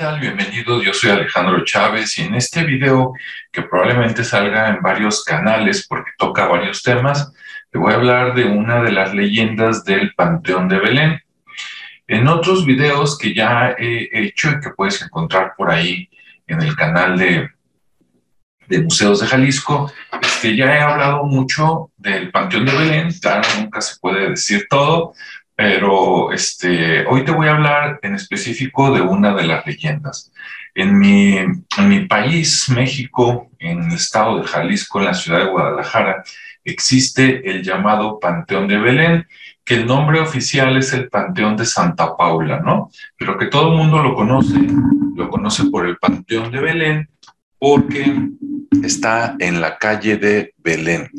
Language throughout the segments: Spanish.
tal? Bienvenidos, yo soy Alejandro Chávez y en este video, que probablemente salga en varios canales porque toca varios temas, te voy a hablar de una de las leyendas del Panteón de Belén. En otros videos que ya he hecho y que puedes encontrar por ahí en el canal de, de Museos de Jalisco, este, ya he hablado mucho del Panteón de Belén, claro, nunca se puede decir todo, pero este, hoy te voy a hablar en específico de una de las leyendas. En mi, en mi país, México, en el estado de Jalisco, en la ciudad de Guadalajara, existe el llamado Panteón de Belén, que el nombre oficial es el Panteón de Santa Paula, ¿no? Pero que todo el mundo lo conoce, lo conoce por el Panteón de Belén, porque está en la calle de Belén.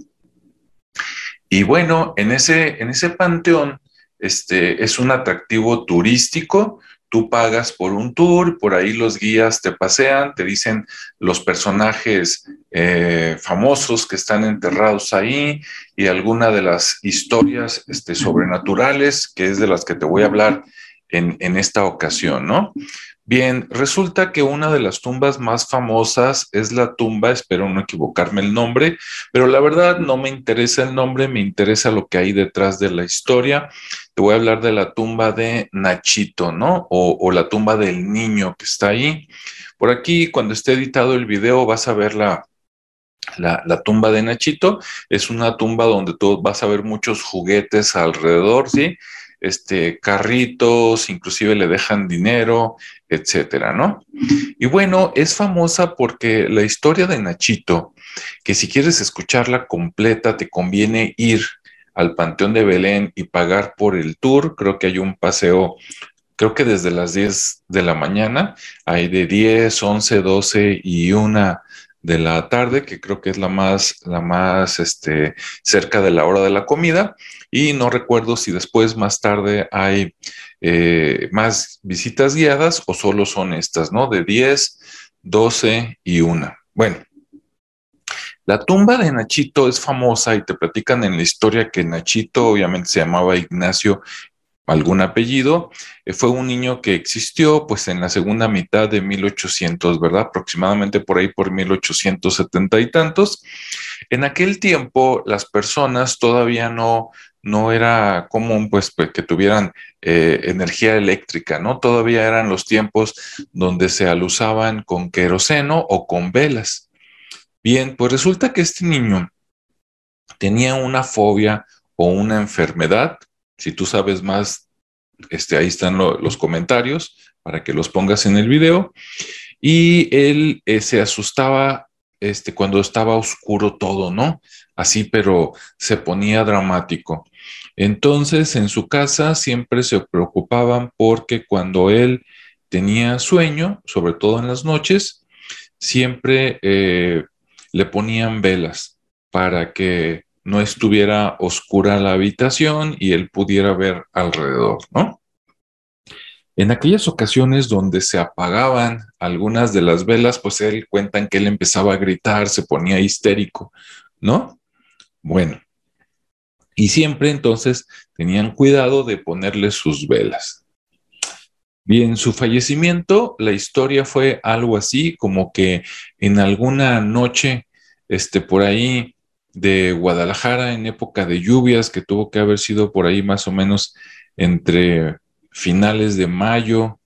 Y bueno, en ese, en ese panteón este, es un atractivo turístico. Tú pagas por un tour, por ahí los guías te pasean, te dicen los personajes eh, famosos que están enterrados ahí y alguna de las historias este, sobrenaturales, que es de las que te voy a hablar en, en esta ocasión, ¿no? Bien, resulta que una de las tumbas más famosas es la tumba, espero no equivocarme el nombre, pero la verdad no me interesa el nombre, me interesa lo que hay detrás de la historia. Te voy a hablar de la tumba de Nachito, ¿no? O, la tumba del niño que está ahí. Por aquí, cuando esté editado el video, vas a ver la, la, tumba de Nachito es una tumba donde tú vas a ver muchos juguetes alrededor, ¿sí? Este, carritos, inclusive le dejan dinero, etcétera, ¿no? Y bueno, es famosa porque la historia de Nachito, que si quieres escucharla completa, te conviene ir al Panteón de Belén y pagar por el tour. Creo que hay un paseo, creo que desde las 10 de la mañana, hay de 10, 11, 12 y una de la tarde, que creo que es la más, la más este, cerca de la hora de la comida. Y no recuerdo si después, más tarde, hay eh, más visitas guiadas o solo son estas, ¿no? De 10, 12 y una. Bueno, la tumba de Nachito es famosa y te platican en la historia que Nachito obviamente se llamaba Ignacio algún apellido, eh, fue un niño que existió pues en la segunda mitad de 1800, ¿verdad? Aproximadamente por ahí por 1870 y tantos. En aquel tiempo las personas todavía no, no era común pues, que tuvieran eh, energía eléctrica, ¿no? Todavía eran los tiempos donde se alusaban con queroseno o con velas. Bien, pues resulta que este niño tenía una fobia o una enfermedad si tú sabes más, este, ahí están los comentarios para que los pongas en el video. Y él eh, se asustaba este, cuando estaba oscuro todo, ¿no? Así, pero se ponía dramático. Entonces, en su casa siempre se preocupaban porque cuando él tenía sueño, sobre todo en las noches, siempre eh, le ponían velas para que no estuviera oscura la habitación y él pudiera ver alrededor, ¿no? En aquellas ocasiones donde se apagaban algunas de las velas, pues él cuentan que él empezaba a gritar, se ponía histérico, ¿no? Bueno, y siempre entonces tenían cuidado de ponerle sus velas. Bien, su fallecimiento, la historia fue algo así, como que en alguna noche, este, por ahí, de Guadalajara en época de lluvias, que tuvo que haber sido por ahí más o menos entre finales de mayo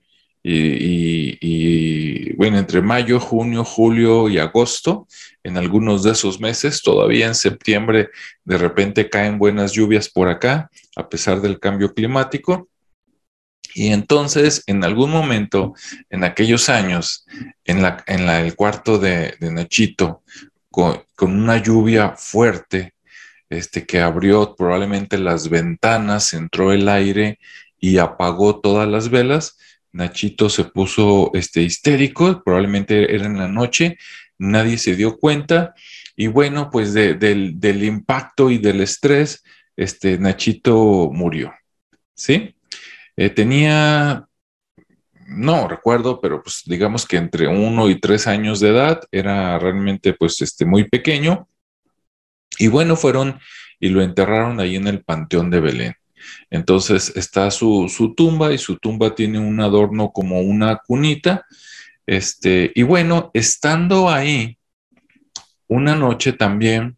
y, bueno, entre mayo, junio, julio y agosto, en algunos de esos meses, todavía en septiembre de repente caen buenas lluvias por acá, a pesar del cambio climático. Y entonces, en algún momento, en aquellos años, en, la, en la, el cuarto de, Nachito, con, una lluvia fuerte este, que abrió probablemente las ventanas, entró el aire y apagó todas las velas. Nachito se puso este, histérico, probablemente era en la noche, nadie se dio cuenta y bueno, pues del, del, impacto y del estrés, este, Nachito murió. ¿Sí? Eh, tenía no recuerdo, pero pues digamos que entre uno y tres años de edad, era realmente pues este muy pequeño. Y bueno, fueron y lo enterraron ahí en el Panteón de Belén. Entonces está su, tumba y su tumba tiene un adorno como una cunita. Este, y bueno, estando ahí, una noche también,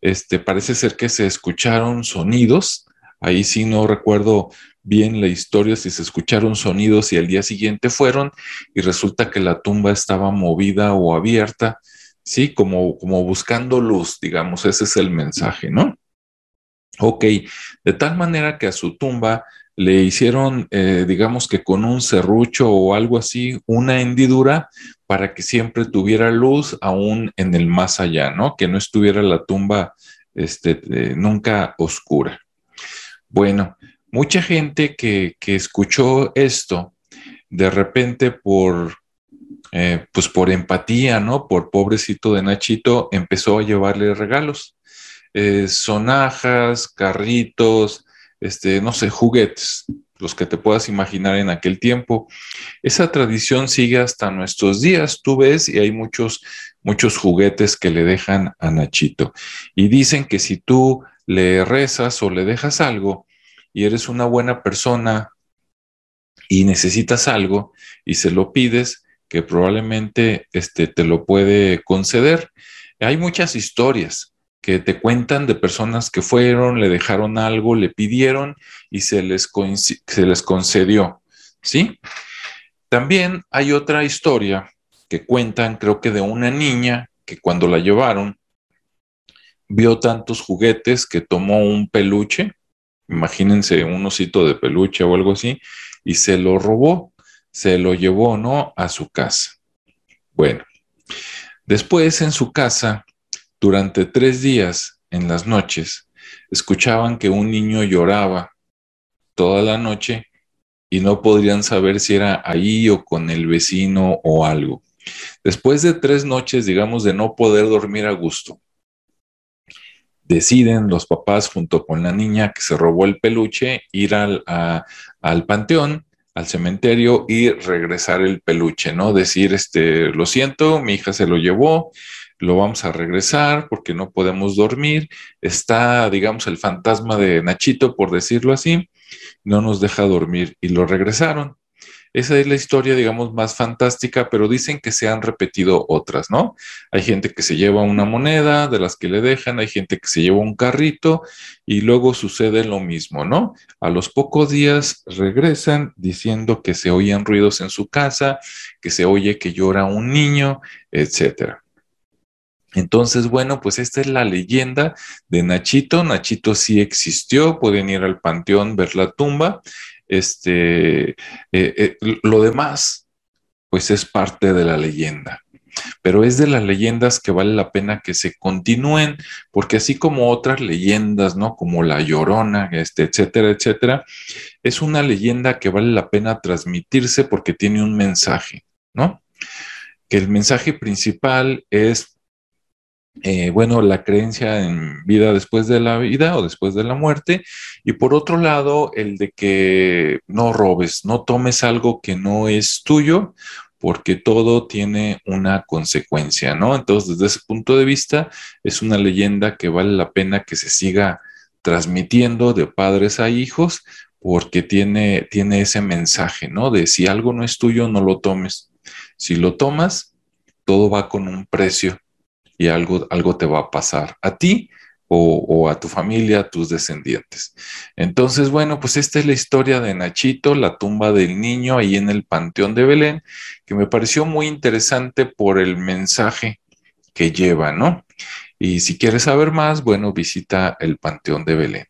este, parece ser que se escucharon sonidos. Ahí sí no recuerdo bien la historia, si se escucharon sonidos y al día siguiente fueron y resulta que la tumba estaba movida o abierta, sí, como, como buscando luz, digamos, ese es el mensaje, ¿no? Ok, de tal manera que a su tumba le hicieron, eh, digamos que con un serrucho o algo así, una hendidura para que siempre tuviera luz aún en el más allá, ¿no? Que no estuviera la tumba este, eh, nunca oscura. Bueno, mucha gente que, escuchó esto, de repente por, eh, pues por empatía, ¿no? Por pobrecito de Nachito, empezó a llevarle regalos. Eh, sonajas, carritos, este, no sé, juguetes, los que te puedas imaginar en aquel tiempo. Esa tradición sigue hasta nuestros días, tú ves, y hay muchos, muchos juguetes que le dejan a Nachito. Y dicen que si tú le rezas o le dejas algo, y eres una buena persona y necesitas algo y se lo pides, que probablemente este, te lo puede conceder. Hay muchas historias que te cuentan de personas que fueron, le dejaron algo, le pidieron y se les, se les concedió. ¿Sí? También hay otra historia que cuentan, creo que de una niña que cuando la llevaron, vio tantos juguetes que tomó un peluche imagínense un osito de peluche o algo así, y se lo robó, se lo llevó, ¿no? A su casa. Bueno, después en su casa, durante tres días, en las noches, escuchaban que un niño lloraba toda la noche y no podrían saber si era ahí o con el vecino o algo. Después de tres noches, digamos, de no poder dormir a gusto, deciden los papás junto con la niña que se robó el peluche ir al, al panteón, al cementerio y regresar el peluche, ¿no? Decir, este, lo siento, mi hija se lo llevó, lo vamos a regresar porque no podemos dormir, está, digamos, el fantasma de Nachito, por decirlo así, no nos deja dormir y lo regresaron. Esa es la historia, digamos, más fantástica, pero dicen que se han repetido otras, ¿no? Hay gente que se lleva una moneda de las que le dejan, hay gente que se lleva un carrito y luego sucede lo mismo, ¿no? A los pocos días regresan diciendo que se oían ruidos en su casa, que se oye que llora un niño, etcétera. Entonces, bueno, pues esta es la leyenda de Nachito. Nachito sí existió, pueden ir al panteón, ver la tumba este, eh, eh, lo demás, pues es parte de la leyenda. Pero es de las leyendas que vale la pena que se continúen, porque así como otras leyendas, ¿no? Como la Llorona, este, etcétera, etcétera, es una leyenda que vale la pena transmitirse porque tiene un mensaje, ¿no? Que el mensaje principal es eh, bueno, la creencia en vida después de la vida o después de la muerte. Y por otro lado, el de que no robes, no tomes algo que no es tuyo, porque todo tiene una consecuencia, ¿no? Entonces, desde ese punto de vista, es una leyenda que vale la pena que se siga transmitiendo de padres a hijos, porque tiene, tiene ese mensaje, ¿no? De si algo no es tuyo, no lo tomes. Si lo tomas, todo va con un precio y algo, algo te va a pasar a ti o, a tu familia, a tus descendientes. Entonces, bueno, pues esta es la historia de Nachito, la tumba del niño ahí en el Panteón de Belén, que me pareció muy interesante por el mensaje que lleva, ¿no? Y si quieres saber más, bueno, visita el Panteón de Belén.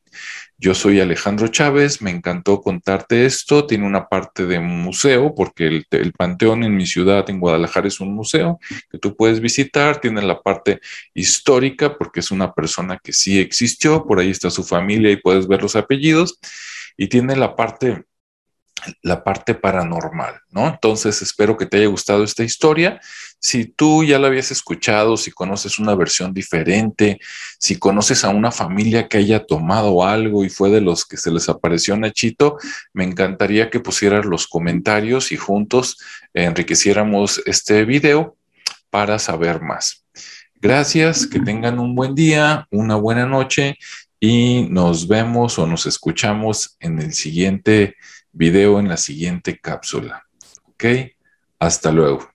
Yo soy Alejandro Chávez, me encantó contarte esto. Tiene una parte de museo, porque el, Panteón en mi ciudad, en Guadalajara, es un museo que tú puedes visitar. Tiene la parte histórica, porque es una persona que sí existió, por ahí está su familia y puedes ver los apellidos. Y tiene la parte la parte paranormal, ¿no? Entonces espero que te haya gustado esta historia. Si tú ya la habías escuchado, si conoces una versión diferente, si conoces a una familia que haya tomado algo y fue de los que se les apareció Nachito, me encantaría que pusieras los comentarios y juntos enriqueciéramos este video para saber más. Gracias, que tengan un buen día, una buena noche y nos vemos o nos escuchamos en el siguiente video, en la siguiente cápsula. ¿Ok? Hasta luego.